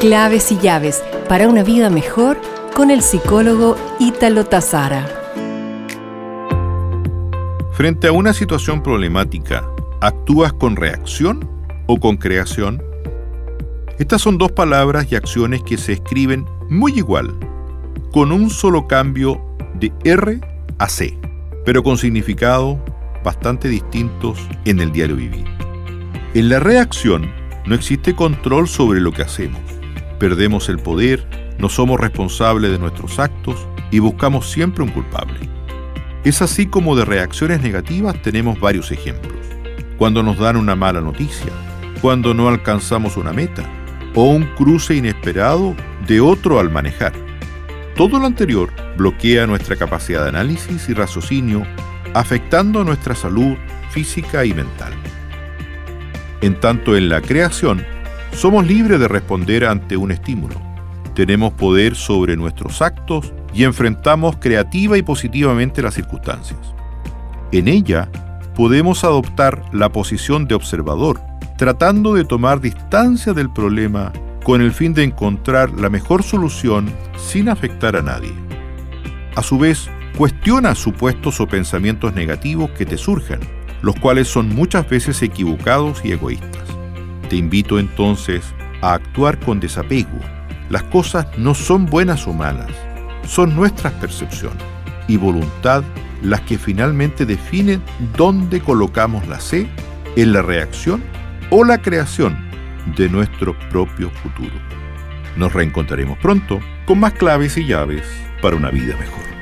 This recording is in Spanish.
Claves y llaves para una vida mejor con el psicólogo Ítalo Tazara. Frente a una situación problemática, ¿actúas con reacción o con creación? Estas son dos palabras y acciones que se escriben muy igual, con un solo cambio de R a C, pero con significados bastante distintos en el diario vivir. En la reacción no existe control sobre lo que hacemos. Perdemos el poder, no somos responsables de nuestros actos y buscamos siempre un culpable. Es así como de reacciones negativas tenemos varios ejemplos. Cuando nos dan una mala noticia, cuando no alcanzamos una meta o un cruce inesperado de otro al manejar. Todo lo anterior bloquea nuestra capacidad de análisis y raciocinio, afectando nuestra salud física y mental. En tanto en la creación, somos libres de responder ante un estímulo. Tenemos poder sobre nuestros actos y enfrentamos creativa y positivamente las circunstancias. En ella, podemos adoptar la posición de observador, tratando de tomar distancia del problema con el fin de encontrar la mejor solución sin afectar a nadie. A su vez, cuestiona supuestos o pensamientos negativos que te surjan los cuales son muchas veces equivocados y egoístas. Te invito entonces a actuar con desapego. Las cosas no son buenas o malas, son nuestras percepciones y voluntad las que finalmente definen dónde colocamos la C en la reacción o la creación de nuestro propio futuro. Nos reencontraremos pronto con más claves y llaves para una vida mejor.